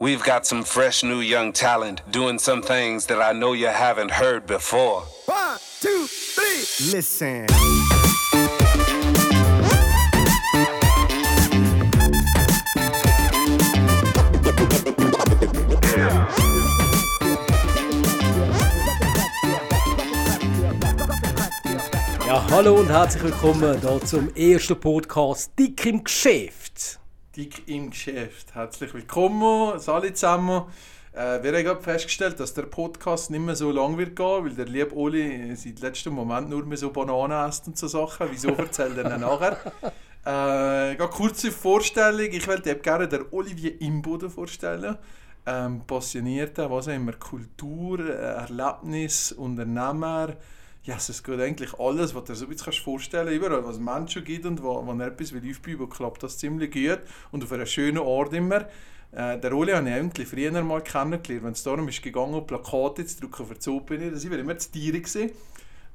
We've got some fresh new young talent doing some things that I know you haven't heard before. One, two, three. Listen. Ja, hallo und herzlich willkommen hier zum ersten Podcast Dick im Geschäft. Dick im Geschäft. Herzlich willkommen, alle zusammen. Äh, wir haben festgestellt, dass der Podcast nicht mehr so lang wird gehen, weil der liebe Oli seit letztem Moment nur mehr so Bananen isst und so Sachen. Wieso erzählt er dann nachher? Äh, eine kurze Vorstellung. Ich wollte gerne den Olivier Imboden vorstellen. Ähm, Passionierter, was immer, Kultur, äh, Erlebnis, Unternehmer. Ja, es geht eigentlich alles, was du dir so ein bisschen vorstellen kannst. Überall, was es Menschen gibt und wo, wo er etwas will aufbauen klappt das ziemlich gut. Und auf einem schönen Ort immer. Äh, der Oli habe ich eigentlich früher mal kennengelernt, wenn es darum ist gegangen, Plakate zu drucken für die Open. Da waren immer zu Tiere. Gewesen.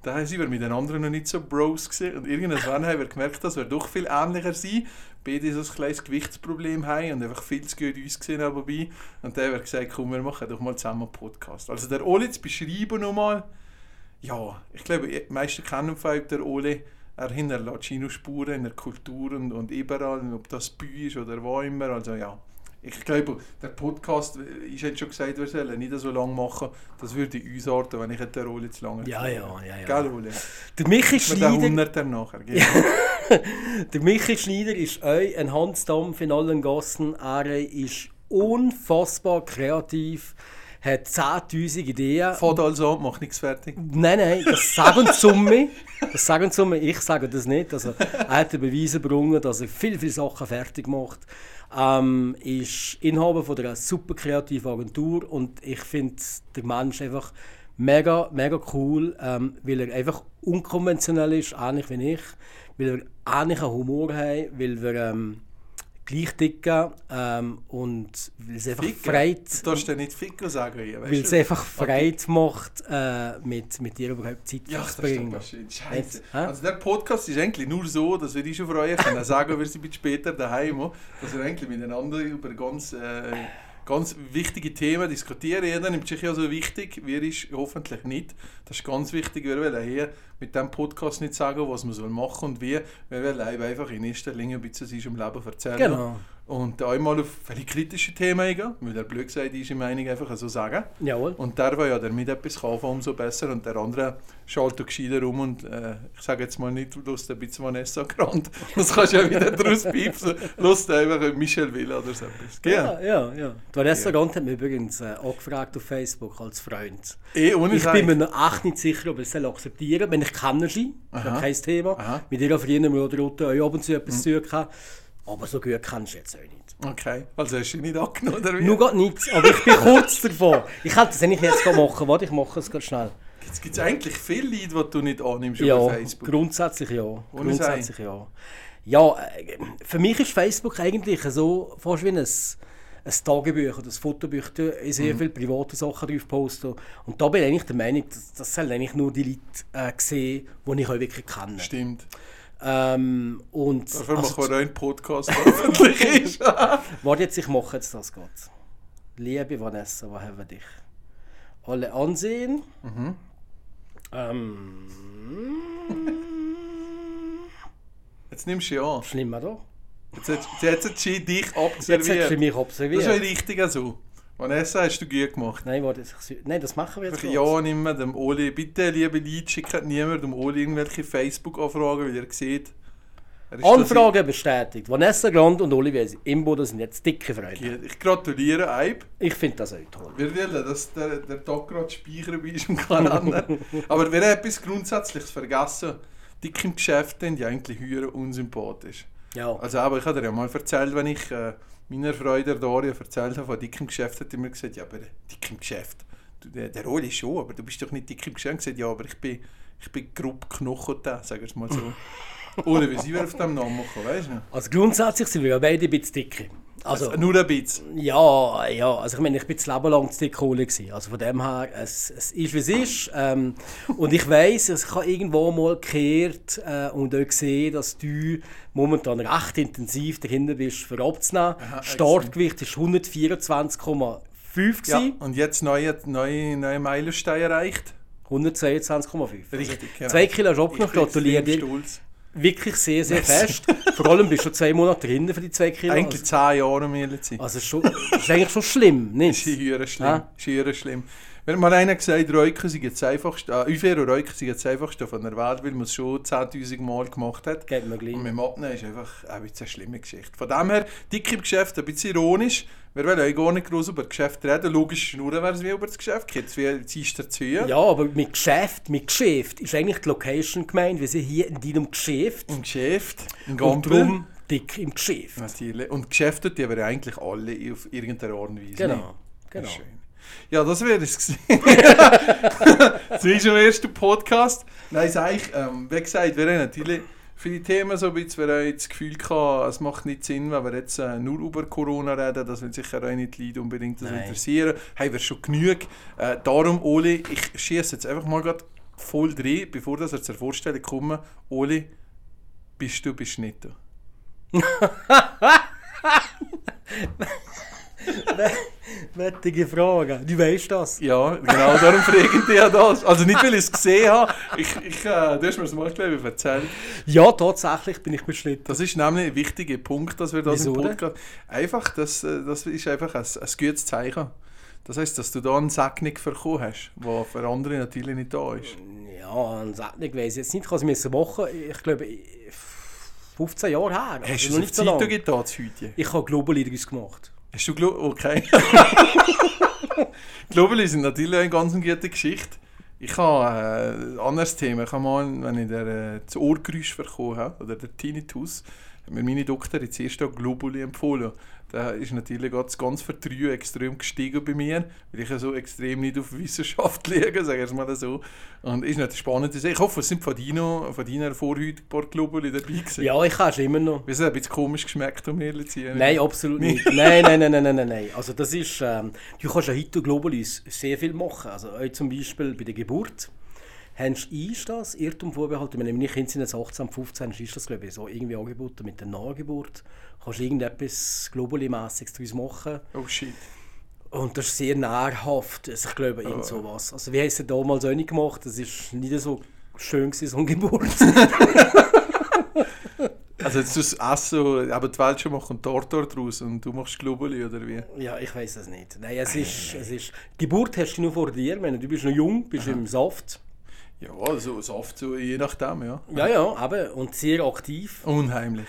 Da waren wir mit den anderen noch nicht so Bros. Gewesen. Und irgendwann haben wir gemerkt, dass wir doch viel ähnlicher sind. Beide so ein kleines Gewichtsproblem haben und einfach viel zu gut uns haben. Und dann haben wir gesagt, komm, wir machen doch mal zusammen einen Podcast. Also der Oli zu beschreiben nochmal. Ja, ich glaube, die meisten kennen vielleicht den Oli. Er hinterlässt Chino-Spuren in der Kultur und, und überall, ob das Büh ist oder wo immer. Also ja, ich glaube, der Podcast, ich hätte schon gesagt, wir sollen nicht so lange machen. Das würde uns arten, wenn ich der Rolle zu lange Ja, ja, ja. ja. Gell, Ole? Der Michi Mit den Schneider, nachher. Der Michi Schneider ist auch ein Hansdampf in allen Gassen. Er ist unfassbar kreativ, hat 10'000 Ideen. Fahrt also an, mach nichts fertig. Nein, nein, das sagen mir. Das sagen mir, ich sage das nicht. Also, er hat den Beweis erbrungen, dass er viele, viele Sachen fertig macht. Ähm, ist Inhaber von einer super kreativen Agentur und ich finde der Mensch einfach mega, mega cool, ähm, weil er einfach unkonventionell ist, ähnlich wie ich, weil er ähnlichen Humor hat, weil wir ähm, gleich dicken ähm, und weil es einfach Ficken? freit Du darfst ja nicht Fico sagen hier, weil es einfach Freude macht, äh, mit, mit dir überhaupt Zeit Ja, zu verbringen. schön. Scheiße. Also der Podcast ist eigentlich nur so, dass wir dich schon freuen können, sagen wir sind ein bisschen später daheim, dass wir eigentlich miteinander über ganz, äh, ganz wichtige Themen diskutieren. Jeder nimmt sich ja so wichtig, wir ist hoffentlich nicht. Das ist ganz wichtig. Wir wollen hier mit diesem Podcast nicht sagen, was man soll machen und wie. Wir wollen einfach in erster Linie ein bisschen aus unserem Leben erzählen. Genau. Und einmal auf völlig kritische Themen eingehen, weil der blöd gesagt ist, meine Meinung einfach so sagen. Jawohl. Und der, der ja damit etwas kann, umso besser. Und der andere schaltet gescheiter um und äh, ich sage jetzt mal nicht, Lust ein bisschen Vanessa Grant. Das kannst du ja wieder draus piepsen. Lust einfach Michel Villa oder so etwas. Gell? Ja, ja, ja. Die Vanessa Gant hat mich übrigens äh, auch gefragt auf Facebook als Freund. Eh, ohne Ich bin mir noch echt nicht sicher, ob ich es akzeptieren soll. Wenn ich kenne sie, ja kein Thema. Aha. Mit ihr verdienen wir oder Rote auch ab und zu etwas zu tun. Aber so gut kennst du jetzt auch nicht. Okay, also hast du nicht angenommen, oder wie? Nur gerade nichts, aber ich bin kurz davor. Ich hätte das eigentlich jetzt machen. Warte, ich mache es ganz schnell. Jetzt gibt es eigentlich viele Leute, die du nicht annimmst Ja, über Facebook. grundsätzlich ja. Ohne Grundsätzlich ja. Ja, äh, für mich ist Facebook eigentlich so fast wie ein, ein Tagebuch oder ein Fotobuch. Da ich Mhm. sehr viele private Sachen drauf posten. Und da bin ich der Meinung, dass das sollen eigentlich nur die Leute äh, sehen, die ich auch wirklich kenne. Stimmt. Ähm, und Dafür also, machen wir einen Podcast, der öffentlich ist. warte jetzt, ich mache jetzt das gerade. Liebe Vanessa, wo haben wir dich? Alle ansehen. Mhm. Ähm, Jetzt nimmst du ja an. schlimm, oder? Jetzt hat sie dich Jetzt hat sie mich Das observiert. ist ja richtig so. Vanessa, hast du gut gemacht. Nein, warte, ich, nein, das machen wir jetzt. Einfach ja nicht mehr dem Oli. Bitte, liebe Leute, schickt niemand dem Oli irgendwelche Facebook-Anfragen, weil ihr seht. Anfrage bestätigt. Vanessa Grand und Olivier Imboden sind jetzt dicke Freunde. Ich gratuliere, Eib. Ich finde das auch toll. Wir wollen, dass der, der Tag gerade speichern bei uns im Kalender. Aber wir haben etwas Grundsätzliches vergessen. Dick im Geschäft sind ja eigentlich höher unsympathisch. Ja. Also aber ich habe dir ja mal erzählt, wenn ich äh, meiner Freude der Daria erzählt habe von dick im Geschäft, hat er mir gesagt, ja aber dick im Geschäft, du, der, der Oli schon, aber du bist doch nicht dick im Geschäft. Gesagt, ja aber ich bin, ich bin grob knochen da, sagen wir es mal so. Ohne wie sie auf dem Namen machen, weißt du? Also grundsätzlich sind wir ja beide ein bisschen dicke. Also- Also, nur ein bisschen. Ja, ja, also ich meine, ich bin das Leben lang zu Kohle gewesen. Also von dem her, es, es ist wie es ist. Ähm, und ich weiss, also ich habe irgendwo mal gehört äh, und auch gesehen, dass du momentan recht intensiv dahinter bist, für abzunehmen. Startgewicht ist 124,5 Ja, und jetzt neue, neue, neue Meilenstein erreicht. 122,5. Richtig, genau. Zwei Kilo hast du abgenommen, gratuliere dir. Wirklich sehr, sehr fest. Vor allem bist du schon zwei Monate dahinter für die zwei Kilo. Eigentlich Also, zehn Jahre, um ehrlich zu sein. also schon, das ist eigentlich schon schlimm, nicht? Schier schlimm. Ah. Schier schlimm. Wenn mal einer gesagt Räuken sind das einfachste, äh, Ufero und Räuken sind das einfachste von der Welt, weil man es schon 10'000 Mal gemacht hat. Geht mir gleich. Und mit dem Abnehmen ist einfach jetzt eine schlimme Geschichte. Von dem her, dick im Geschäft, ein bisschen ironisch. Wir wollen euch gar nicht groß über das Geschäft reden. Logisch schnurren wir es wie über das Geschäft. Jetzt wie ziehst du dazu. Ja, aber mit Geschäft, mit Geschäft ist eigentlich die Location gemeint. Wir sind hier in deinem Geschäft. Im Geschäft, Gampel. darum dick im Geschäft. Natürlich. Und Geschäfte, die wir eigentlich alle auf irgendeine Art und Weise. Genau, genau. Schön. Ja, das wäre es gewesen. das ist im ersten Podcast. Nein, sag ich, ähm, wie gesagt, wir haben natürlich viele Themen so ein bisschen, wir haben das Gefühl gehabt, es macht nicht Sinn, wenn wir jetzt äh, nur über Corona reden, das will sicher auch nicht die Leute unbedingt das Nein. interessieren. Haben wir schon genug. Äh, darum, Oli, ich schieße jetzt einfach mal grad voll drin, bevor das zur Vorstellung kommen. Oli, bist du, bist du nicht du? Wettige Frage. Du weißt das. Ja, genau, darum frage ich dich ja das. Also nicht, weil ich es gesehen habe. Ich, ich, äh, du hast mir das mal glaube ich, erzählt. Ja, tatsächlich bin ich beschnitten. Das ist nämlich ein wichtiger Punkt, dass wir das Wieso im? Podcast... Einfach, das, äh, das ist einfach ein, ein gutes Zeichen. Das heisst, dass du da einen Segnung bekommen hast, der für andere natürlich nicht da ist. Ja, ein Satnik weiss ich jetzt nicht. Ich habe es machen. Ich glaube, 15 Jahre her. Hast Also du noch es nicht auf so Zeit lange. getan, zu heute? Ich habe Global Leaders gemacht. Hast du Glo Okay. Globally sind natürlich eine ganz gute Geschichte. Ich habe äh, ein anderes Thema. Ich habe mal, wenn ich der, äh, das Ohrgeräusch bekommen habe, oder der Tinnitus, hat mir meine Doktorin zuerst auch Globuli empfohlen. Da ist natürlich das ganze Vertrauen extrem gestiegen bei mir, weil ich ja so extrem nicht auf Wissenschaft liege, sagen wir es mal so. Und ist nicht spannend. Ich hoffe, es sind von, deiner, von deiner Vorhut ein paar Globuli dabei gewesen. Ja, ich habe es immer noch. Wir sind ein bisschen komisch geschmeckt, um ehrlich zu sein. Nein, absolut nicht. Nein, nein, nein, nein, nein, nein, nein. Also das ist, ähm, du kannst ja heute global sehr viel machen. Also auch zum Beispiel bei der Geburt. Hast du ist das, Irrtum vorbehalten, wenn meine Kinder sind jetzt 18, 15, dann ist das glaube ich so irgendwie angeboten mit der Nachgeburt. Kannst du irgendetwas globally-mässiges daraus machen. Oh shit. Und das ist sehr nahrhaft. Also ich glaube, irgend sowas. Also wir haben es ja damals auch nicht gemacht. Das ist nicht so schön gewesen, so eine Geburt. Also jetzt tust du Essen, aber die Welt schon machen Tortor draus und du machst Globuli oder wie? Ja, ich weiß es nicht. Nein, es ist, es ist... Geburt hast du nur vor dir. Meine, du bist noch jung, bist im Saft. Ja, also Saft so, je nachdem, ja. Ja, ja, eben. Und sehr aktiv. Unheimlich.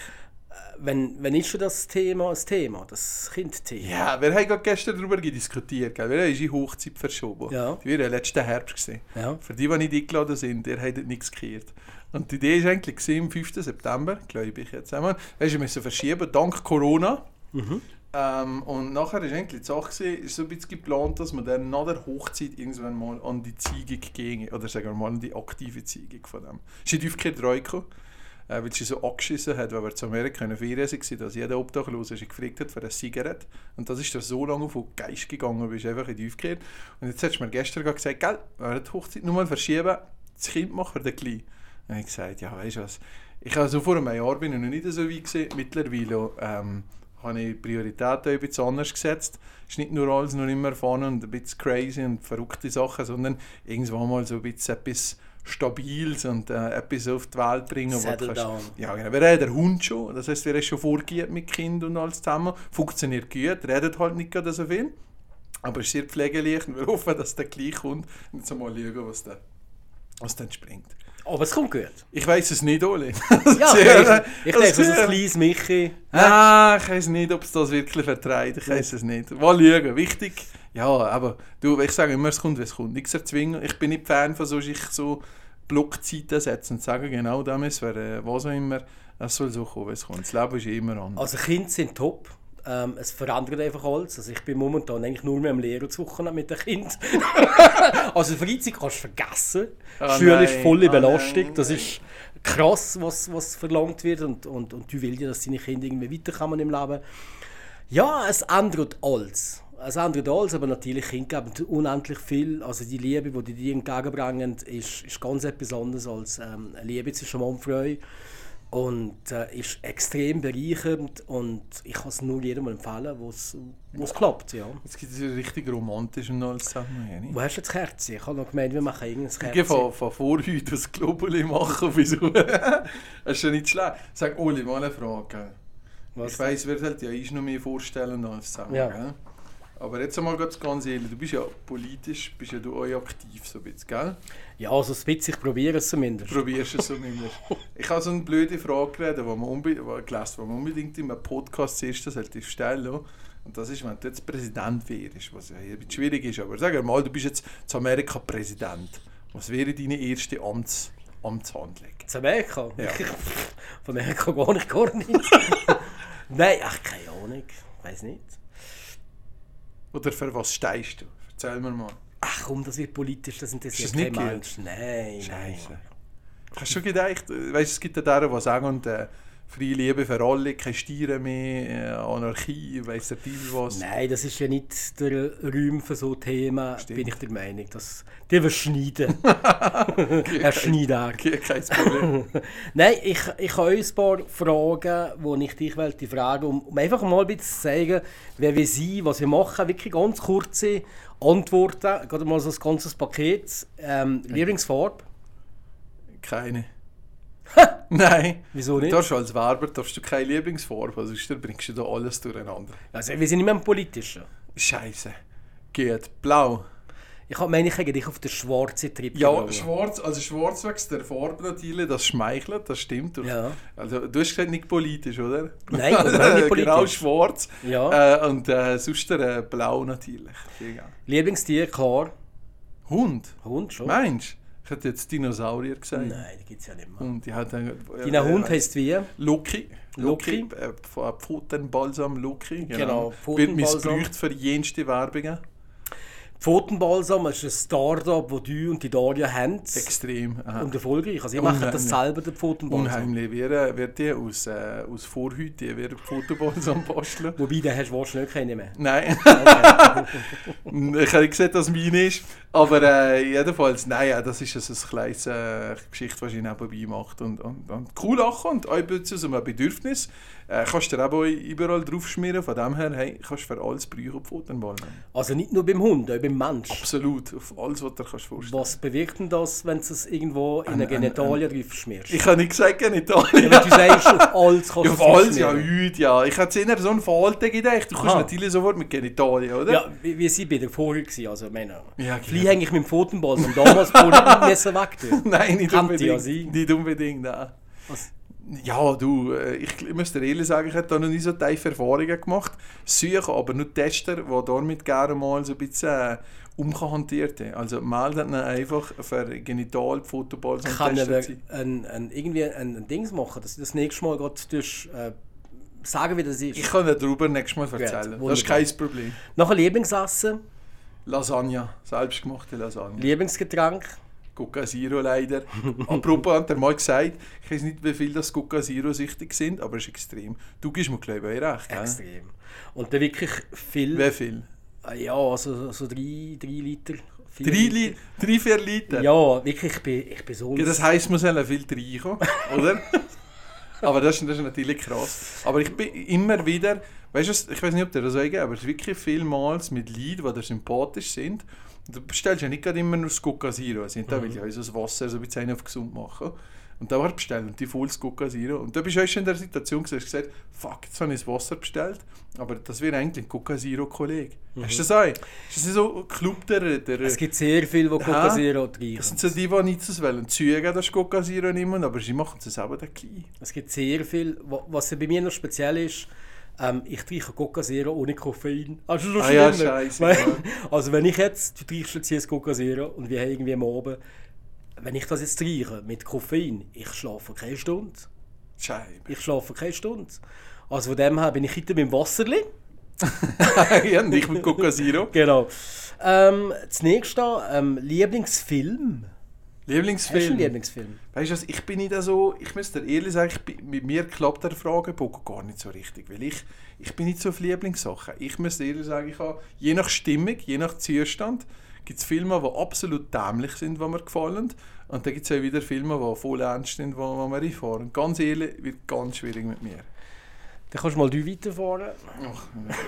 Wenn, wenn ist schon das Thema das Thema, das Kindthema? Ja, wir haben gerade gestern darüber diskutiert, gell? wir haben unsere Hochzeit verschoben. Ja. Die wir letzten Herbst gesehen. Ja. Für die, die nicht eingeladen sind, der hat nichts gekehrt. Und die Idee war eigentlich gewesen, am 5. September, glaube ich jetzt einmal, wir müssen verschieben, dank Corona. Ähm, und nachher ist eigentlich die Sache, ist so ein bisschen geplant, dass man dann nach der Hochzeit irgendwann mal an die Ziegung ging. Oder sagen wir mal an die aktive Ziegung von dem. Es ist in Aufkehr reingekommen, äh, weil sie so angeschissen hat, weil wir zu Amerika in Ferien waren, dass jeder Obdachlose sich gefragt hat für eine Zigarette. Und das ist da so lange auf den Geist gegangen, bist einfach in die Aufkehr. Und jetzt hast du mir gestern gesagt, gell, wenn wir die Hochzeit nur mal verschieben, das Kind machen wir dann gleich. Und ich habe gesagt, ja, weißt du was, ich habe so vor einem Jahr bin ich noch nicht so weit gewesen. Mittlerweile ähm, habe ich Prioritäten bisschen anders gesetzt. Es ist nicht nur alles noch immer erfahren und ein bisschen crazy und verrückte Sachen, sondern irgendwann mal so ein bisschen etwas Stabiles und äh, etwas auf die Welt bringen. Settle kannst- down. Ja, genau. Wir haben den Hund schon, das heisst, wir haben schon vorgegeben mit Kind und alles zusammen. Funktioniert gut, redet halt nicht gerade so viel. Aber es ist sehr pflegeleicht und wir hoffen, dass der gleich kommt. Und jetzt mal schauen, was, der, was dann springt. Aber es kommt gut. Ich weiß es nicht, Oli. Ja, denke, ich denke, so sehr- ein kleines Michi. Nein, ich weiß nicht, ob es das wirklich vertreibt. Ich weiß es nicht. Mal schauen. Wichtig, ja, aber du, ich sage immer, es kommt, wie es kommt. Nichts erzwingen. Ich bin nicht Fan von so, so Blockzeiten setzen und sagen, genau das wäre, äh, was auch immer, es soll so kommen, wie es kommt. Das Leben ist immer anders. Also Kinder sind top. Ähm, es verändert einfach alles. Also ich bin momentan eigentlich nur mehr am Lehren zu Wochen mit dem Kind. also Freizeit kannst du vergessen. Ah, Schule ist nein, volle ah, Belastung. nein, das ist krass, was, was verlangt wird. Und, und, und du willst ja, dass deine Kinder irgendwie weiterkommen im Leben. Ja, es ändert alles. Es ändert alles, aber natürlich Kinder geben unendlich viel. Also die Liebe, die die dir entgegenbringen, ist, ist ganz etwas anderes als ähm, eine Liebe zwischen Mann und Frau. Und äh, ist extrem bereichernd und ich kann es nur jedem empfehlen, wo es klappt. Ja. Jetzt gibt es ja richtig romantisch und alles zusammen. ja, nicht? Wo hast du das Kerze? Ich habe noch gemeint, wir machen irgendein Ich Kerze. gehe von, von vorher das Globuli machen bis Das ist schon nicht schlecht. Sag Oli, mal eine Frage. Was? Ich weiss, wer halt ja ist noch mehr vorstellen als zusammen. Ja. Gell? Aber jetzt einmal ganz, ganz ehrlich, du bist ja politisch, bist ja du auch aktiv so ein bisschen, gell? Ja, also ein bisschen, ich probiere es zumindest. Probierst es immer. Ich habe so eine blöde Frage geredet, die man, unbe gelesen, die man unbedingt in einem Podcast zuerst sollte stellen Und das ist, wenn du jetzt Präsident wärst, was ja ein bisschen schwierig ist. Aber sag mal, du bist jetzt zu Amerika Präsident. Was wäre deine erste Amts Amtshandlung? Zu Amerika? Ja. Von Amerika gar nicht, gar nicht. Nein, ach, keine Ahnung. Ich weiß nicht. Oder für was stehst du? Erzähl mir mal. Ach komm, das wird politisch, das interessiert Ist das kein nicht Mensch. Nein, Scheiße. nein. Hast du schon gedacht, äh, weißt, es gibt ja deren, die sagen, und, äh, freie Liebe für alle, keine Stiere mehr, äh, Anarchie, weiss der Teufel was. Nein, das ist ja nicht der Raum für so Themen, Stimmt. bin ich der Meinung. Das, die verschneiden. Herr Schneider. Okay, kein Problem. Nein, ich, ich habe ein paar Fragen, die ich dich wollte fragen, um, um einfach mal ein bisschen zu zeigen, wer wir sind, was wir machen. Wirklich ganz kurze Antworten, gerade mal so ein ganzes Paket. Ähm, Lieblingsfarbe? Keine. Nein. Wieso nicht? Du darfst als Werber darfst du keine Lieblingsfarbe, also sonst bringst du da alles durcheinander. Also, wir sind nicht mehr im Politischen. Scheiße. Geht. Blau. Ich meine, ich dich auf den schwarzen Trip Ja, gegangen. schwarz, also schwarz wegen der Farbe natürlich, das schmeichelt, das stimmt. Ja. Also, du hast gesagt, nicht politisch, oder? Nein, überhaupt nicht genau, politisch. schwarz. Ja. Äh, und äh, sonst der, äh, blau natürlich. Lieblingstier, klar. Hund? Hund schon? Meinst du? Ich hätte jetzt Dinosaurier gesagt. Nein, die gibt es ja nicht mehr. Und die hat dann, äh, Dein Hund heisst wie? Loki. Loki. äh, von Pfotenbalsam Loki. Genau, Wird Pfotenbalsam. missbraucht für jenste Werbungen. Pfotenbalsam ist ein Start-up, das du und die Daria haben. Extrem. aha. Und erfolgreich. Also, ich mache das selber, den Pfotenbalsam. Unheimlich. Wer, wer die aus, äh, aus Vorhüte, Fotobalsam basteln. Wobei, den hast du wahrscheinlich keine mehr. Nein, Okay. ich habe nicht gesehen, dass es meine ist. Aber äh, jedenfalls, nein, ja, das ist also ein kleines äh, Geschichte, die ich nebenbei macht. Und, und, und cool lachen und auch ein bisschen so ein Bedürfnis. Äh, kannst du dir auch überall draufschmieren. Von dem her, hey, kannst du für alles brauchen, Fotobalsam. also nicht nur beim Hund, auch beim Mensch. Absolut, auf alles, was du dir kannst vorstellen Was bewirkt denn das, wenn du es irgendwo in eine Ein- ein- Genitalien drauf schmierst? Ich habe nicht gesagt, in Ja, wenn du sagst, auf alles kannst Ja, du auf es alles, ja, heute, ja. Ich hätte eher so einen Falten gedacht. Du kommst Aha. natürlich sofort mit Genitalien, oder? Ja, wie, wie sie bei der vorher gewesen, also meine, Ja, Flieh hänge ich mit dem Pfotenbalsam damals vorher müssen weg. Nein, nicht ja unbedingt. sein. Nicht unbedingt, nein. Was? Ja, du, äh, ich, ich muss dir ehrlich sagen, ich habe da noch nie so tiefe Erfahrungen gemacht. Suche aber nur Tester, die damit gerne mal so ein bisschen äh, umhantiert haben. Also meldet ihnen einfach für Genital, Fotoball, so kann sein. ein, ein, irgendwie ein, ein Dings machen, dass du das nächste Mal gerade durch, äh, sagen, wie das ist. Ich kann dir darüber nächstes Mal Gut, erzählen. das wunderbar. ist kein Problem. Nachher Lieblingsessen, Lasagne, selbstgemachte Lasagne. Lieblingsgetränk. Coca Zero leider. Apropos hat er mal gesagt, ich weiß nicht, wie viel das Coca Zero süchtig sind, aber es ist extrem. Du gibst mir, glaube ich, recht. gell? Extrem. Und dann wirklich viel. Wie viel? Äh, Ja, also so drei, drei Liter. Drei, Li drei vier Liter? Ja, wirklich, ich bin, ich bin so. Ja, das heisst, man soll viel reinkommen, oder? aber das, ist- das ist natürlich krass. Aber ich bin immer wieder, weißt du, ich weiß nicht, ob dir das sagen, aber es ist wirklich vielmals mit Leuten, die dir sympathisch sind. Du bestellst ja nicht gerade immer nur das Coca Zero, sind da will ich also das Wasser so ein bisschen auf gesund machen. Und da war bestellen und die volles Coca Zero. Und da bist du auch schon in der Situation gewesen, hast gesagt, fuck, jetzt habe ich das Wasser bestellt, aber das wäre eigentlich ein Coca Zero Kollege. Hast du das auch? Ist das nicht so ein Club der, der es gibt sehr viel, wo Coca? Zero das trinken. sind so die, die nicht so wollen. Züge, das Coca Zero nehmen, aber sie machen es selber dann klein. Es gibt sehr viel. Wa- Was bei mir noch speziell ist, ähm, ich trinke Coca Zero ohne Koffein. Also Ah ja, Weil- ja. Also wenn ich jetzt, du trinkst jetzt hier Coca Zero und wir haben irgendwie am Abend, wenn ich das jetzt trinke mit Koffein, ich schlafe keine Stunde. Scheibe. Ich schlafe keine Stunde. Also von dem her bin ich heute mit dem Wasserli. ja, nicht mit Coca Zero. Genau. Ähm, das nächste, ähm, Lieblingsfilm. Hast du einen Lieblingsfilm? Lieblingsfilm? Weißt du was, ich bin nicht so, ich muss dir ehrlich sagen, bin, mit mir klappt der Fragebogen gar nicht so richtig, weil ich, ich bin nicht so auf Lieblingssachen. Ich muss dir ehrlich sagen, ich habe, je nach Stimmung, je nach Zustand, gibt es Filme, die absolut dämlich sind, die mir gefallen. Und dann gibt es auch wieder Filme, die voll ernst sind, die, die mir einfahren. Ganz ehrlich, wird ganz schwierig mit mir. Dann kannst du mal du weiterfahren. Ach,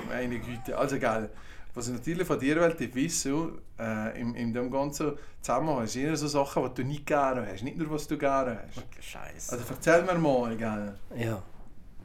meine Güte. Also geil. Was ich natürlich von dir wollte wissen, äh, in, in dem ganzen Zusammenhang, sind immer so Sachen, die du nicht gerne hast. Nicht nur, was du gerne hast. Scheiße. Also erzähl mir mal, gell. Ja.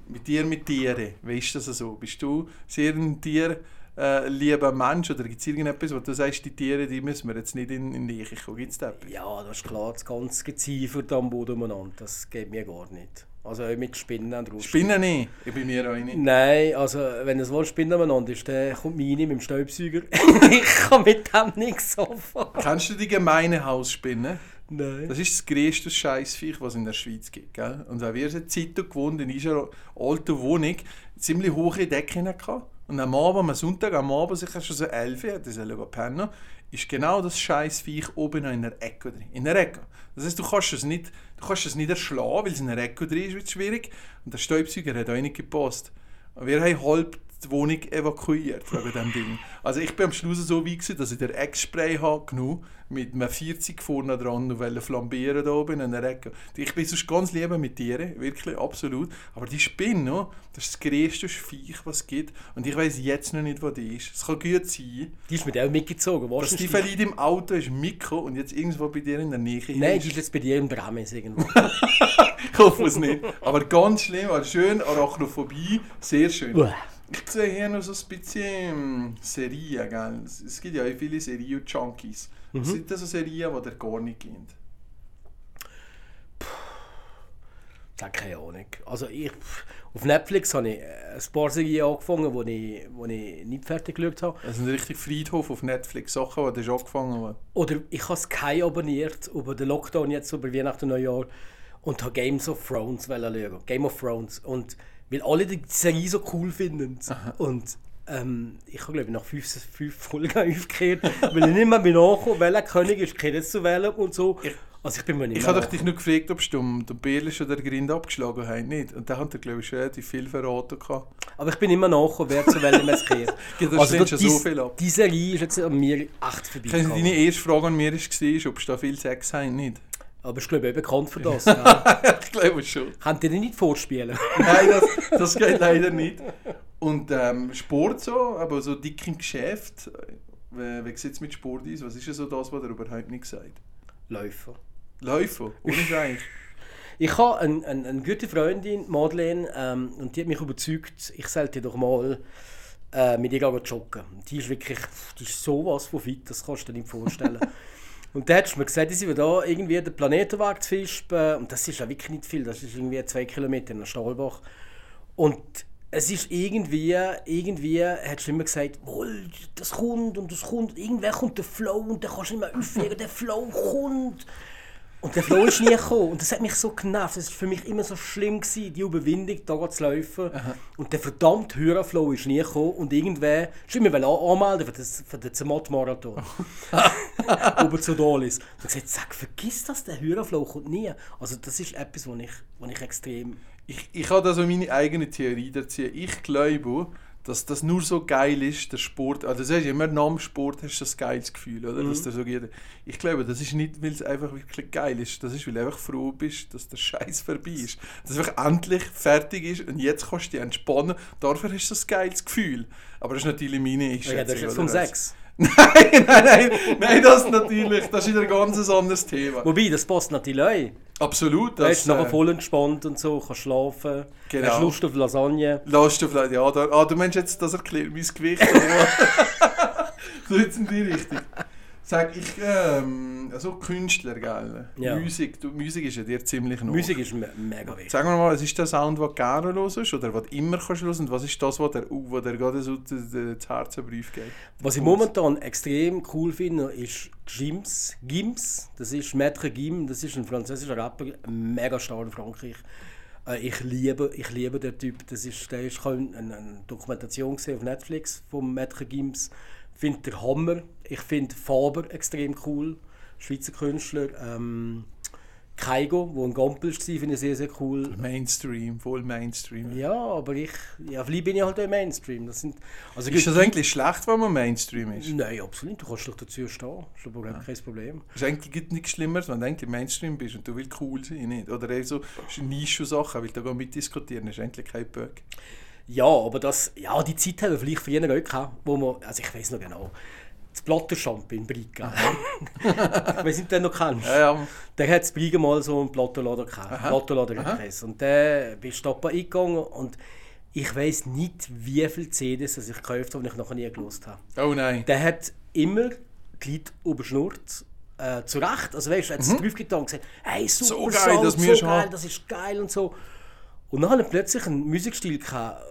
Mit dir, mit Tieren. Wie ist das so? Bist du sehr ein Tier äh, lieber Mensch oder gibt es irgendetwas, wo du sagst, die Tiere, die müssen wir jetzt nicht in, in die Eiche kommen? Gibt es da etwas? Ja, das ist klar, das ganze Geziefer am Boden umeinander, das geht mir gar nicht. Also auch mit Spinnen und Russen. Spinnen nicht? Ich bin mir auch nicht. Nein, also wenn es wohl Spinnen umeinander ist, dann kommt meine mit dem Staubsauger. ich kann mit dem nichts anfangen. Kennst du die gemeine Hausspinne? Nein. Das ist das größte Scheißviech, was es in der Schweiz gibt. Gell? Und auch wir sind Zeit gewohnt in unserer alten Wohnung ziemlich hohe Decken gehabt. Und am Abend, am Sonntag, am Abend, sicher schon so 11 Uhr, das ist pennen, ist genau das Scheißviech oben noch in der Ecke drin. In der Ecke. Das heißt, du kannst es nicht, du kannst es nicht erschlagen, weil es in der Ecke drin ist, wird schwierig. Und der Staubsauger hat auch nicht gepasst. Und wir haben halb die Wohnung evakuiert wegen diesem Ding. Also ich bin am Schluss so weit, gewesen, dass ich den Eckspray habe genommen mit einem 40 vorne dran und wollte flambieren da oben in der Ecke. Ich bin sonst ganz lieber mit Tieren, wirklich, absolut. Aber die Spinne, das ist das größte Viech, was es gibt. Und ich weiß jetzt noch nicht, wo die ist. Es kann gut sein, Die ist mit auch mitgezogen, dass weißt die vielleicht im Auto ist mitgekommen und jetzt irgendwo bei dir in der Nähe Nein, ist. die ist jetzt bei dir im Bremes irgendwo. Ich hoffe es nicht. Aber ganz schlimm, also schön, Arachnophobie, sehr schön. Uah. Ich sehe hier noch so ein bisschen ähm, Serien, gell? Es- gibt ja auch viele Serien-Junkies. Was sind das so Serien, die dir gar nicht gehen? Ich habe keine Ahnung. Also ich, auf Netflix habe ich äh, ein paar Serien angefangen, die ich, wo ich nicht fertig geschaut habe. Das ist ein richtig Friedhof auf Netflix, Sachen, die du angefangen hast. Oder ich habe Sky abonniert über den Lockdown jetzt über Weihnachten und Neujahr und habe Games of Thrones schauen. Game of Thrones. Und weil alle die Serie so cool finden. Und ähm, ich habe glaube ich nach fünf, fünf Folgen aufgehört, weil ich nicht mehr bin nachgekommen, welcher König ist Kinder zu wählen und so. Also ich bin mir nicht Ich habe dich nur gefragt, ob du den Berlisch oder den Grind abgeschlagen hast. Nicht. Und da hat er, glaube ich, schon relativ viel verraten. Gehabt. Aber ich bin immer nachgekommen, wer zu welchem es geht. Ja, das stimmt schon so viel ab. Die Serie ist jetzt an mir echt Ich vorbeigegangen. deine erste Frage an mir war, ob du da viel Sex hast. Nicht. Aber ich glaube, ich bin bekannt für das. ja. ich glaube schon. Könnt ihr nicht vorspielen? Nein, das, das geht leider nicht. Und ähm, Sport so, aber so dick im Geschäft. Wie, wie sieht es mit Sport aus? Was ist ja so das, was er überhaupt nicht gesagt Läufer. Läufen, ohne Scheiß. Ich habe eine, eine, eine gute Freundin, Madeleine, ähm, und die hat mich überzeugt, ich sollte doch mal äh, mit ihr joggen. Die ist wirklich, die ist sowas von fit, das kannst du dir nicht vorstellen. Und dann hat sie mir gesagt, sie will da irgendwie den Planetenweg zu fispen, und das ist ja wirklich nicht viel, das ist irgendwie zwei Kilometer in der Stahlbach. Und es ist irgendwie, irgendwie hat sie immer gesagt, «Wohl, das kommt und das kommt, irgendwann kommt der Flow und dann kannst du mehr aufhören, der Flow kommt. Und der Flow ist nie gekommen. Und das hat mich so genervt. Es war für mich immer so schlimm, gewesen, die Überwindung, da zu laufen. Und der verdammte Hörerflow ist nie gekommen. Und irgendwann, ich mich anmelden für, das, für den Zermatt-Marathon. Oben zu Dolis. Und ich gesagt, sag, vergiss das, der Hörerflow kommt nie. Also das ist etwas, was ich, ich extrem... Ich, ich habe da so meine eigene Theorie dazu. Ich glaube, dass das nur so geil ist, der Sport. Also, das heißt, immer nach dem Sport hast du das geiles Gefühl, oder? Dass der so geht. Ich glaube, das ist nicht, weil es einfach wirklich geil ist. Das ist, weil du einfach froh bist, dass der Scheiß vorbei ist. Dass es einfach endlich fertig ist und jetzt kannst du dich entspannen. Dafür hast du das geiles Gefühl. Aber das ist natürlich meine Ich rede jetzt vom? Sex. Nein, nein, nein, nein, das natürlich. Das ist ein ganz anderes Thema. Wobei, das passt natürlich auch. Absolut. Du bist nachher äh, voll entspannt und so, kannst schlafen, Genau. hast Lust auf Lasagne. Lass du vielleicht, ja, da, ah, du meinst jetzt, das erklärt mein Gewicht. so jetzt in die Richtung. Sag ich, ähm, also Künstler, gell? Ja. Musik, du, Musik ist ja dir ziemlich neu. Musik ist me mega wichtig. Sag mir mal, was ist der Sound, den du gerne hörst oder was du immer kannst hören und was ist das, was dir, was dir gerade so das Herz Brief geht? Was ich momentan extrem cool finde, ist Gims. Gims, das ist Maître Gim, das ist ein französischer Rapper, mega stark in Frankreich. Äh, Ich liebe, ich liebe den Typ. Das ist, der ist, ich habe eine, Dokumentation gesehen auf Netflix vom Maître Gims. Ich finde der Hammer. Ich finde Faber extrem cool. Schweizer Künstler. Ähm, Kaigo, wo ein Gompel war, finde ich sehr, sehr cool. Mainstream, voll Mainstream. Ja, aber ich, ja, vielleicht bin ich halt auch Mainstream. Das sind, also Ist das eigentlich schlecht, wenn man Mainstream ist? Nein, absolut. Du kannst doch dazu stehen. Das ist überhaupt kein Problem. Es eigentlich gibt nichts Schlimmeres, wenn du eigentlich Mainstream bist und du willst cool sein, nicht? Oder eher so Nische-Sachen, weil du da mitdiskutieren, das ist eigentlich kein Böck. Ja, aber das, ja, die Zeit haben wir vielleicht früher auch gehabt, wo man, also ich weiß noch genau, das Plattenschamp in Briga. ich weiß nicht, ob du den noch kennst. Ja, ja. Der hat in Briga mal so einen Plattenlader gehabt. Plattenlader. Und der bist du da eingegangen und ich weiß nicht, wie viele CDs ich gekauft habe, die ich noch nie gelost habe. Oh nein. Der hat immer die Leute überschnurrt. Äh, zu Recht. Also weißt du, er hat es drauf getan und gesagt, hey, super So geil, Sound, das so geil, haben. das ist geil und so. Und dann hat er plötzlich einen Musikstil gehabt,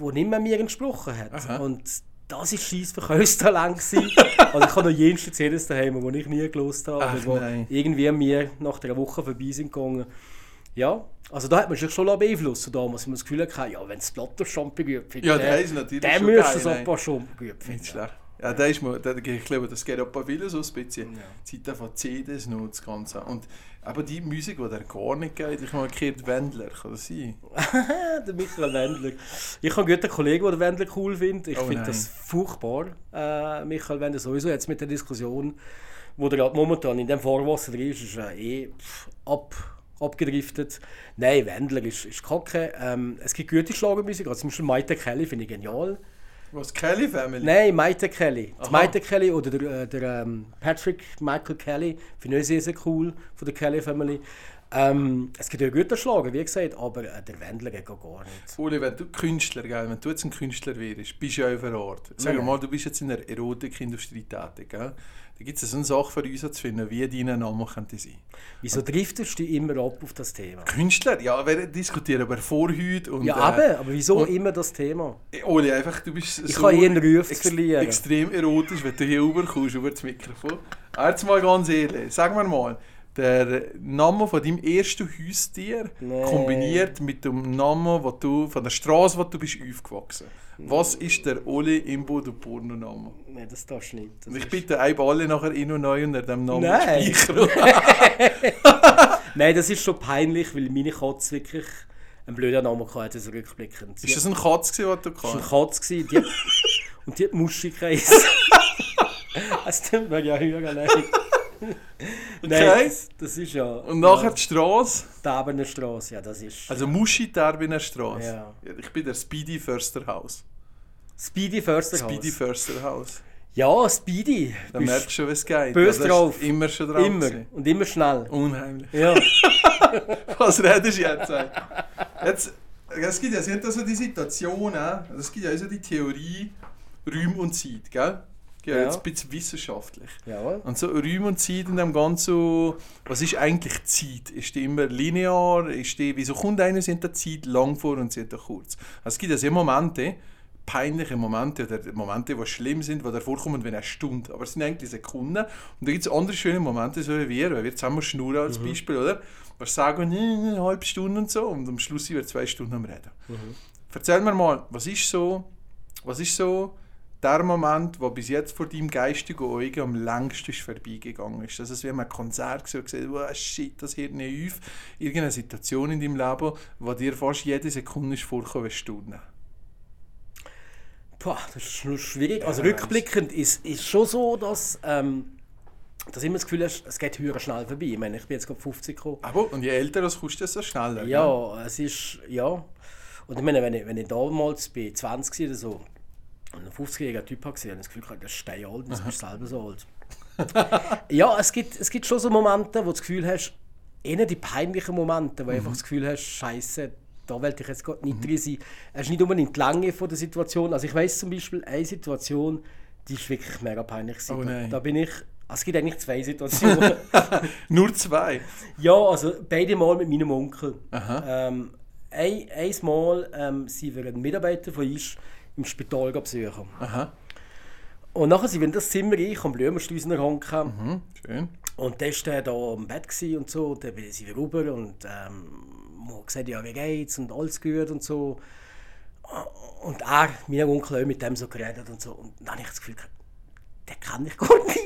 der nicht mehr mir entsprochen hat. Und das war scheiß Verkaufstalent. also ich habe noch jenste CDs daheim, die ich nie gelost habe. Ach, oder nein. irgendwie mir nach einer Woche vorbei sind gegangen. Ja, also da hat man sich schon beeinflussen damals, wenn man das Gefühl hatte, ja, wenn es Platter schon geübt Ja, der ist natürlich der schon müsste es ein paar schon geübt Nicht finden. schlecht. Ja, der ist mal, der, ich glaube, das geht auch bei vielen so speziell. Die Zeit von CDs noch das Ganze. Und aber die Musik, die der gar nicht geht, ich habe gehört, Wendler, kann das sein? der Michael Wendler. Ich habe einen guten Kollegen, der Wendler cool findet. Ich Oh finde das furchtbar, äh, Michael Wendler. Sowieso jetzt mit der Diskussion, wo der gerade momentan in dem Fahrwasser drin ist, ist er eh pff, ab, abgedriftet. Nein, Wendler ist, ist kacke. Ähm, es gibt gute Schlagermusik, also zum Beispiel Maite Kelly finde ich genial. Was, Kelly Family? Nein, Maite Kelly. Die Aha. Maite Kelly oder der, äh, der ähm, Patrick Michael Kelly finde ich sehr, sehr cool von der Kelly Family. Ähm, es gibt ja gute Schlager, wie gesagt, aber äh, der Wendler geht gar nicht. Uli, wenn du Künstler, gell, wenn du jetzt ein Künstler wärst, bist du ja auf einer Art. Sag mal, du bist jetzt in der Erotikindustrie tätig. Gell? Da gibt es so eine Sache für uns zu finden, wie dein Name könnte sein. Wieso driftest du immer ab auf das Thema? Künstler, ja, wir diskutieren über Vorhüte und... Ja, äh, eben, aber wieso und- immer das Thema? Oli, einfach, du bist Ich kann ihren Ruf ex verlieren. extrem erotisch, wenn du hier rüberkommst, über das Mikrofon. Jetzt mal ganz ehrlich, sag mir mal, der Name von deinem ersten Haustier Nee. kombiniert mit dem Namen wo du, von der Straße, wo du bist aufgewachsen Was ist der Oli Imbo, der Pornoname? Nein, das darfst du nicht. Das ich ist- bitte einfach alle nachher in und neu unter dem Namen Nein. speichern. Nein, das ist schon peinlich, weil meine Katze wirklich einen blöden Namen hatte, also rückblickend. Sie ist das ein Katz, was du Das war kannst? Katze gewesen, die hat, und die hat Muschi geheißen. Es tut mir ja höher leid. Nein, Okay. das, ist ja... Und nachher die Straße, Die Ebener Straße, ja, das ist... also Muschi Terbiner Straße. Ja. Ich bin der Speedy Försterhaus. Speedy Försterhaus. Speedy Försterhaus. Ja, Speedy. Da Bist merkst du schon, wie es geht. böse Das ist drauf. Immer schon drauf. Immer. gewesen. Und immer schnell. Unheimlich. Ja. Was redest du jetzt? ey? jetzt es gibt ja also die Situation, äh, es gibt ja also die Theorie Räum und Zeit, gell? Ja, Ja. jetzt ein bisschen wissenschaftlich. Jawohl. Und so Räum und Zeit in dem Ganzen, was ist eigentlich Zeit? Ist die immer linear? Ist die, wieso kommt einer sind der Zeit lang vor und sind kurz? Also es gibt ja sehr Momente, peinliche Momente oder Momente, die schlimm sind, die da vorkommen wie eine Stunde. Aber es sind eigentlich Sekunden. Und da gibt es andere schöne Momente, so wie wir, weil wir zusammen schnurren als Beispiel, oder? Wir sagen, "Nee, nee, eine halbe Stunde und so und am Schluss sind wir zwei Stunden am Reden. Erzähl mir mal, was ist so, was ist so der Moment, der bis jetzt vor deinem geistigen Auge am längsten vorbeigegangen ist? Das ist wie ein Konzert gesehen gesagt, wow, shit, das hört nicht auf. Irgendeine Situation in deinem Leben, wo dir fast jede Sekunde vorkommen wie Stunden. Boah, das ist noch schwierig. Also Ja, rückblickend ist, ist schon so, dass, ähm, dass immer das Gefühl hast, es geht höher schnell vorbei. Ich meine, ich bin jetzt gerade 50 gekommen. Aber, und je älter du kommst, desto schneller. gell? Ja, es ist, ja. Und ich meine, wenn ich, wenn ich damals bei 20 war oder so, und ein 50-jähriger Typ habe ich das Gefühl, gehabt, der ist stei alt, und jetzt bist du selber so alt. ja, es gibt, es gibt schon so Momente, wo du das Gefühl hast, eher die peinlichen Momente, wo du einfach das Gefühl hast, Scheiße, da will ich jetzt gerade nicht drin sein. Es ist nicht unbedingt die Länge von der Situation. Also ich weiß zum Beispiel eine Situation, die ist wirklich mega peinlich. Oh nein. Da bin ich, also es gibt eigentlich zwei Situationen. Nur zwei. Ja, also beide Mal mit meinem Onkel. Aha. Ähm, ein, einmal ähm, sind wir einen Mitarbeiter von uns im Spital besuchen. Aha. Und nachher sind wir in das Zimmer rein, am Blumenstrauß in der Hand. gehabt. Hm, schön. Und dann war da am Bett und so. Und dann sind wir rüber und ähm, haben gesagt, ja, wie geht's und alles gut und so. Und er, mein Onkel, mit dem so geredet und so. Und dann habe ich das Gefühl, der kenne ich gar nicht.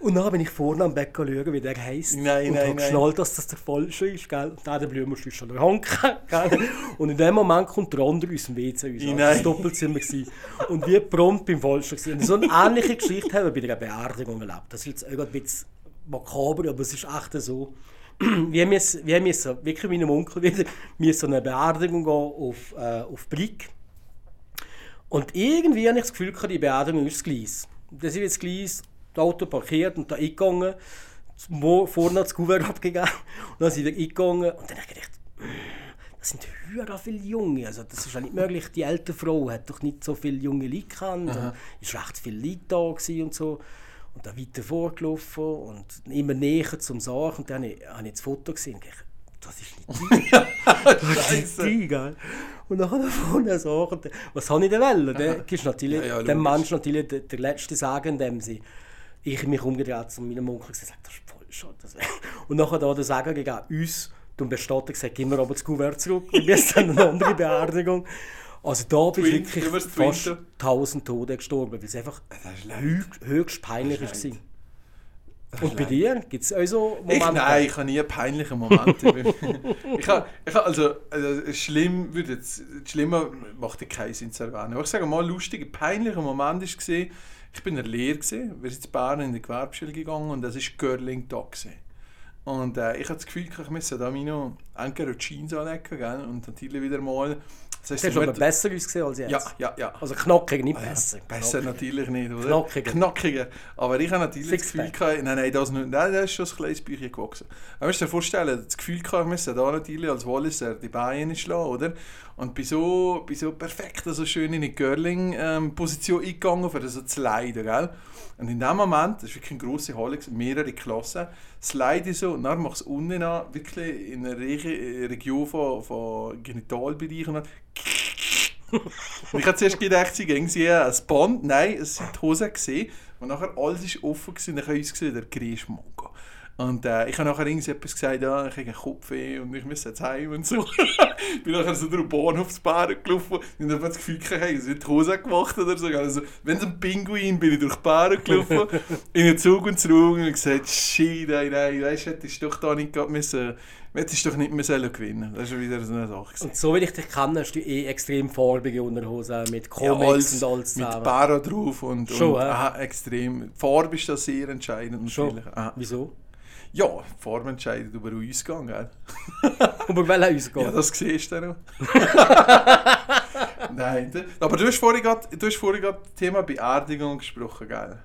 und dann bin ich vorne am Bäcker schauen, wie der heisst. Nein, und nein, habe geschnallt, dass das der Falsche ist, gell? Und der Blümerschlüssel schon der Hanke? Und in dem Moment kommt der andere aus dem WC raus. Nein. Das war Doppelzimmer. Gewesen. Und wir prompt beim Falschen gewesen. Und so eine ähnliche Geschichte haben wir bei einer Beerdigung erlebt. Das ist jetzt bisschen makaber, aber es ist echt so. Wir müssen, wir müssen wirklich meinem Onkel wieder müssen eine Beerdigung gehen auf, äh, auf Brick. Und irgendwie habe ich das Gefühl, die Beerdigung ist das Gleis. Dann sind wir das Gleis, das Auto parkiert und da eingegangen, vorne das Kuvert abgegeben und dann sind wir eingegangen und dann habe ich gedacht, «Mm, das sind höher viele Junge. Also das ist ja nicht möglich. Die ältere Frau hat doch nicht so viele junge Leute gekannt. Es war recht viele Leute da und so. Und dann weiter vorgelaufen und immer näher zum Sarg. Und dann habe ich, habe ich das Foto gesehen und gedacht, das ist nicht die. Das ist nicht die, gell? Und dann da vorne. Und dann- Was habe ich denn wollen? Dann ist natürlich, Ja, ja, dem. Menschen natürlich der, der letzte Sagen, in dem sie ich mich umgedreht zu meinem Onkel und gesagt, das ist voll schade. Und nachher da der Sagen gegeben, uns, du bestattet gesagt, gib mir aber das Kuvert zurück. Wir dann eine andere Beerdigung. Also da du Twin- wirklich fast Twinter. 1000 Tote gestorben, weil es einfach höchst, peinlich war. Und bei dir? Gibt es auch so Ich, Momente? nein, ich habe nie peinliche Momente. ich habe, ich habe also, also schlimm würde jetzt, schlimmer macht ja keinen Sinn zu erwähnen. Aber ich sage mal, lustige, peinliche Moment gesehen. Ich bin in der Lehre gesehen, wir sind in Bern in die Gewerbeschule gegangen und das ist Girling da gesehen. Und äh, ich hatte das Gefühl, ich müsse da meine Anker und Jeans anlegen, gell? und natürlich wieder mal. Das hast aber besser ausgesehen als jetzt. ja, ja, ja. Also knackig, nicht Ah besser. Besser natürlich nicht, oder? Knackiger. Knackiger. Aber ich habe natürlich das Gefühl gehabt, nein, nein, das, nicht, nein, das ist schon ein kleines Büchchen gewachsen. Musst du dir vorstellen, das Gefühl gehabt, ich müsse da natürlich als Walliser die Beine schlagen, oder? Und bin so, bin so perfekt, so schön in eine Girling-Position eingegangen, für so zu leiden, gell? Und in dem Moment, das war wirklich eine grosse Halle, mehrere Klassen, slide ich so und dann machst du unten an, wirklich in einer Re Region von, von Genitalbereichen an, und ich habe zuerst gedacht, sie gehen sie ein Band. Nein, es sind die Hosen gesehen. Und nachher alles ist offen gewesen. Dann habe ich uns gesehen, der Grieschmongo. Und äh, ich habe nachher irgendetwas gesagt, ja, ich habe einen Kopfweh und ich muss jetzt heim und so. ich bin nachher so durch den Bahnhofsbahn gelaufen und habe das Gefühl hey, sie haben die Hose gemacht oder so. Also, wenn es ein Pinguin bin ich durch die Bahn gelaufen, in den Zug und zurück und gesagt, shit, nein, nein, weißt du, hättest du doch da nicht müssen, hättest doch nicht mehr gewinnen. Das ist wieder so eine Sache. gewesen. Und so wie ich dich kenne, hast du eh extrem farbige Unterhosen mit Ja, Comics alles und alles mit. Barra drauf und, Schon, und hä? aha, extrem. Die Farbe ist da sehr entscheidend Schon. Wieso? Ja, entscheidet über den Ausgang, gell? Aber welcher Ausgang? Ja, das siehst du noch. Nein, aber du hast vorhin gerade, das Thema Beerdigung gesprochen, gell?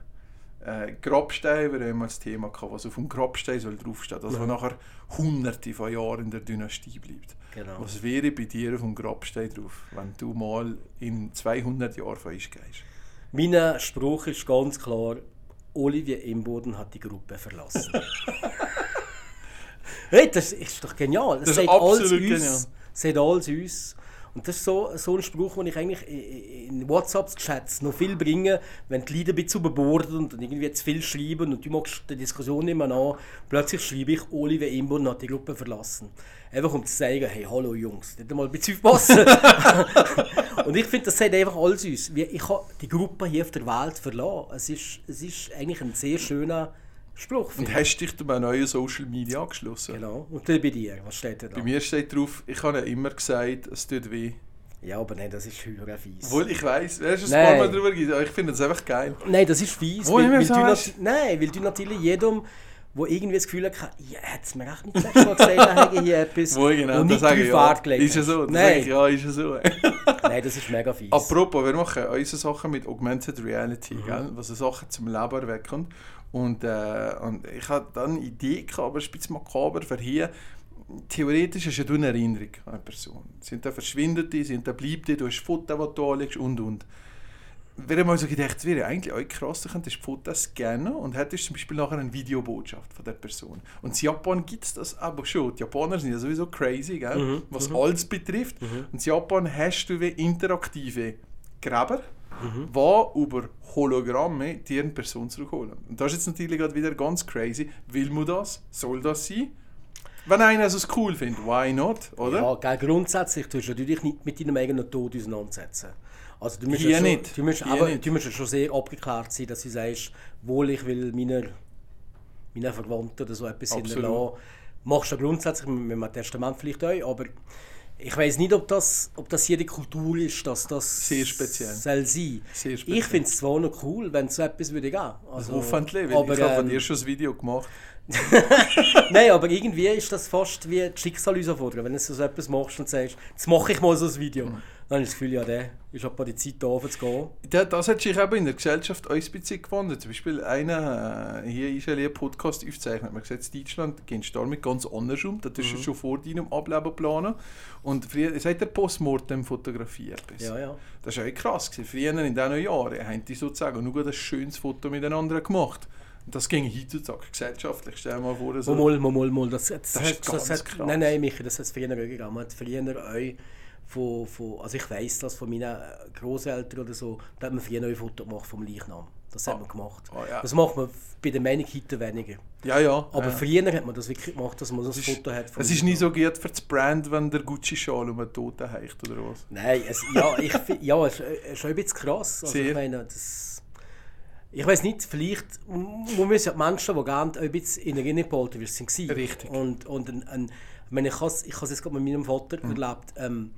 Äh, Grabstein wäre immer das Thema gehabt, was auf dem Grabstein soll draufstehen, also was nachher hunderte von Jahren in der Dynastie bleibt. Genau. Was wäre bei dir auf dem Grabstein drauf, wenn du mal in 200 Jahren von uns gehst? Mein Spruch ist ganz klar: Olivier Imboden hat die Gruppe verlassen. hey, das ist doch genial. Das, Das ist sagt alles absolut uns. genial. Sagt alles uns. Und das ist so, so ein Spruch, den ich eigentlich in WhatsApp-Chats noch viel bringe, wenn die Leute ein bisschen überborden und irgendwie zu viel schreiben und du magst die Diskussion nicht mehr an. Plötzlich schreibe ich, Oliver Imboden hat die Gruppe verlassen. Einfach um zu sagen, hey, hallo Jungs, nicht mal ein bisschen aufpassen. und ich finde, das sagt einfach alles uns. Ich habe die Gruppe hier auf der Welt verlassen. Es ist, es ist eigentlich ein sehr schöner Spruch. Und ich. hast dich bei neuen Social Media angeschlossen? Genau. Und dann bei dir, was steht da? Bei mir steht drauf, ich habe ja immer gesagt, es tut weh. Ja, aber nein, das ist höher fies. Obwohl ich du hast es ein Nein. paar Mal gegeben, aber ich finde es einfach geil. Nein, das ist fies. Wo weil, weil so du Nein, weil du natürlich jedem, der irgendwie das Gefühl hat, ja, hat es mir echt nicht das letzte Mal gesagt, er hätte hier etwas, Wo genau, da nicht sage drauf ich ja. Ist ja so, da sage ich Nein, ja, ist ja so. nein, das ist mega fies. Apropos, wir machen unsere Sachen mit Augmented Reality, Mhm. gell? was Sachen zum Leben erwecken. Und, äh, und ich hatte dann eine Idee, gehabt, aber ein bisschen makaber für hier. Theoretisch ist ja du eine Erinnerung an eine Person. Sind da verschwindet die, sind da bleibt die, du hast Fotos, die du anlegst und und. Wir haben mal so gedacht, es wäre eigentlich auch krass, du könntest Fotos scannen und hättest zum Beispiel nachher eine Videobotschaft von der Person. Und in Japan gibt es das aber schon. Die Japaner sind ja sowieso crazy, gell? Mhm, was alles betrifft. Und in Japan hast du wie interaktive Gräber, Mhm. die über Hologramme dir eine Person zurückholen. Und das ist jetzt natürlich gerade wieder ganz crazy. Will man das? Soll das sein? Wenn einer es cool findet, why not? Oder? Ja, gell, grundsätzlich tust du dich nicht mit deinem eigenen Tod auseinandersetzen. Also du musst, Hier ja schon, nicht. Du musst, Hier aber, nicht. du musst ja schon sehr abgeklärt sein, dass du sagst, wohl ich will meiner, meiner Verwandten oder so etwas hinterlassen. Machst du grundsätzlich mit einem Testament vielleicht auch, aber ich weiß nicht, ob das, ob das hier die Kultur ist, dass das Sehr speziell. soll sein. Sehr speziell. Ich finde es zwar noch cool, wenn es so etwas würde geben. Also, Hoffentlich, weil aber, ich habe von ähm, dir schon ein Video gemacht. Nein, aber irgendwie ist das fast wie die Schicksal uns fordern. Wenn du so etwas machst und sagst, jetzt mache ich mal so ein Video, Mhm. Dann habe ich das Gefühl, ja, der ist etwa die Zeit um zu gehen. Ja, das hat sich eben in der Gesellschaft auch ein bisschen gewandelt. Zum Beispiel einer äh, hier ist ein Podcast aufgezeichnet. Man gesagt, in Deutschland gehst du damit ganz anders um. Das ist Mhm. schon vor deinem Ableben planen. Und früher, es hat der Postmortem fotografiert. Ja, ja. Das war auch krass. Gewesen. Früher in diesen Jahren haben die sozusagen nur ein schönes Foto miteinander gemacht. Das ging heutzutage gesellschaftlich. Stell dir mal vor, so. Mal, mal, mal, mal. Das, das, Das das ganz hat, krass. Nein, nein, Michi, das hat es früher gegeben. Man hat früher auch von, von, also ich weiss das von meinen Großeltern oder so, da hat man früher auch ein Foto gemacht vom Leichnam. Das hat man gemacht. Ah, ja. Das macht man bei der Meinung heute weniger. Ja, ja. Aber ja. früher hat man das wirklich gemacht, dass man so ein Foto hat. Es ist nie so gut für das Brand, wenn der Gucci-Schal um einen Toten heicht oder was. Nein, es, ja, ich, ja, es ist schon ein bisschen krass. Also Sehr. ich meine, das, ich weiß nicht, vielleicht man müssen ja die Menschen, die gerne ein bisschen in Erinnerung behalten werden, sind. Richtig. Und, und ein, ein, ich meine, ich habe es jetzt gerade mit meinem Vater Mhm. erlebt. Ähm,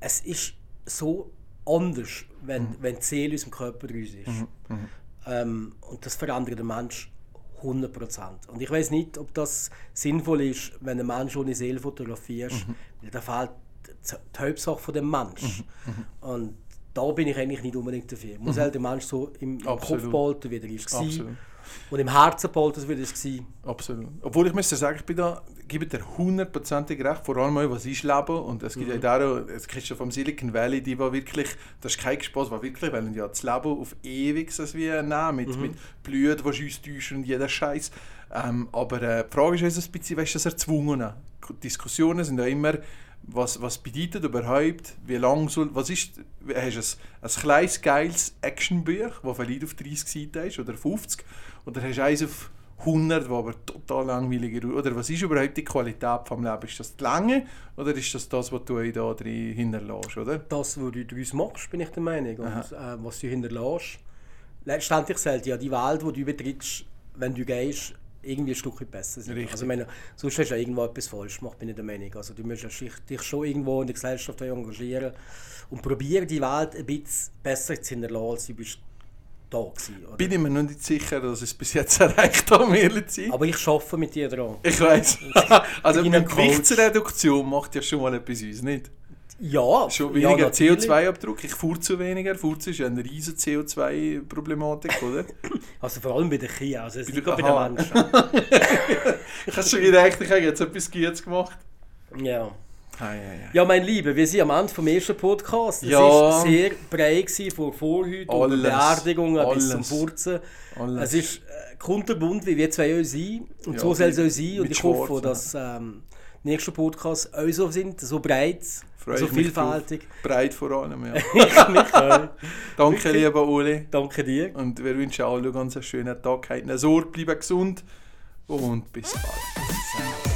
es ist so anders, wenn, Mhm. wenn die Seele aus dem Körper raus ist. Ähm, und das verändert den Menschen 100%. Und ich weiß nicht, ob das sinnvoll ist, wenn ein Mensch ohne Seele fotografierst, Mhm. weil da fehlt die Hauptsache von dem Mensch. Und da bin ich eigentlich nicht unbedingt dafür. Muss halt der Mensch so im, im Kopf behalten, wie er ist. Und im Herzen wie er ist. gewesen. Absolut. Obwohl ich müsste sagen, ich bin da, gebe dir hundertprozentig recht, vor allem auch, was ist Leben. Und es gibt ja da, es kriegst du vom Silicon Valley, die war wirklich, das ist kein Spaß, war wirklich, weil ja das Leben auf ewig das wie nehmen, mit, mit Blut, was uns täuschen und jeder Scheiß. Ähm, aber äh, die Frage ist also ein bisschen, weißt du, das Erzwungene. Die Diskussionen sind ja immer, was, was bedeutet überhaupt, wie lang soll, was ist, hast du ein, ein kleines, geiles Actionbuch, das vielleicht auf 30 Seiten ist oder 50, oder hast du eins auf 100, das aber total langweilig ist, oder was ist überhaupt die Qualität vom Leben? Ist das die Länge, oder ist das das, was du euch da drin hinterlässt, oder? Das, was du daraus machst, bin ich der Meinung. Und äh, was du hinterlässt, letztendlich sollte ja die Welt, die du betrittst, wenn du gehst, irgendwie ein Stück besser sein. Richtig. Also ich meine, sonst hast du ja irgendwo etwas falsch gemacht, bin ich der Meinung. Also du musst dich, schon irgendwo in der Gesellschaft engagieren und probieren, die Welt ein bisschen besser zu hinterlassen, als du bist da gewesen. Oder? Bin ich mir noch nicht sicher, dass ich es bis jetzt erreicht habe, um ehrlich zu sein. Aber ich arbeite mit dir dran. Ich weiß. also mit. Gewichtsreduktion macht ja schon mal etwas aus, nicht? Ja, Schon ja, weniger natürlich. CO2-Abdruck, ich furze weniger. Furze ist ja eine riesige CO2-Problematik, oder? Also vor allem bei den Kindern, also den- auch bei den. Menschen. Ich habe schon gedacht, ich habe jetzt etwas Gutes gemacht. ja. Ei, ei. Ja, mein Liebe, wir sind am Ende vom ersten Podcast. Es Ja. war sehr breit von Vorhüten Alles. Beerdigungen bis zum Alles. Furzen. Alles. Es ist äh, kunterbunt, wie wir zwei auch sein. Und Ja, so soll es auch sein. Und ich hoffe, Schwarz, dass ähm, die nächsten Podcasts auch so sind, so breit, Freue so mich vielfältig. Breit vor allem, ja. ich mich auch. Danke, lieber Uli. Danke dir. Und wir wünschen allen ganz einen schönen Tag. Habt eine Sorge, bleiben gesund und bis bald.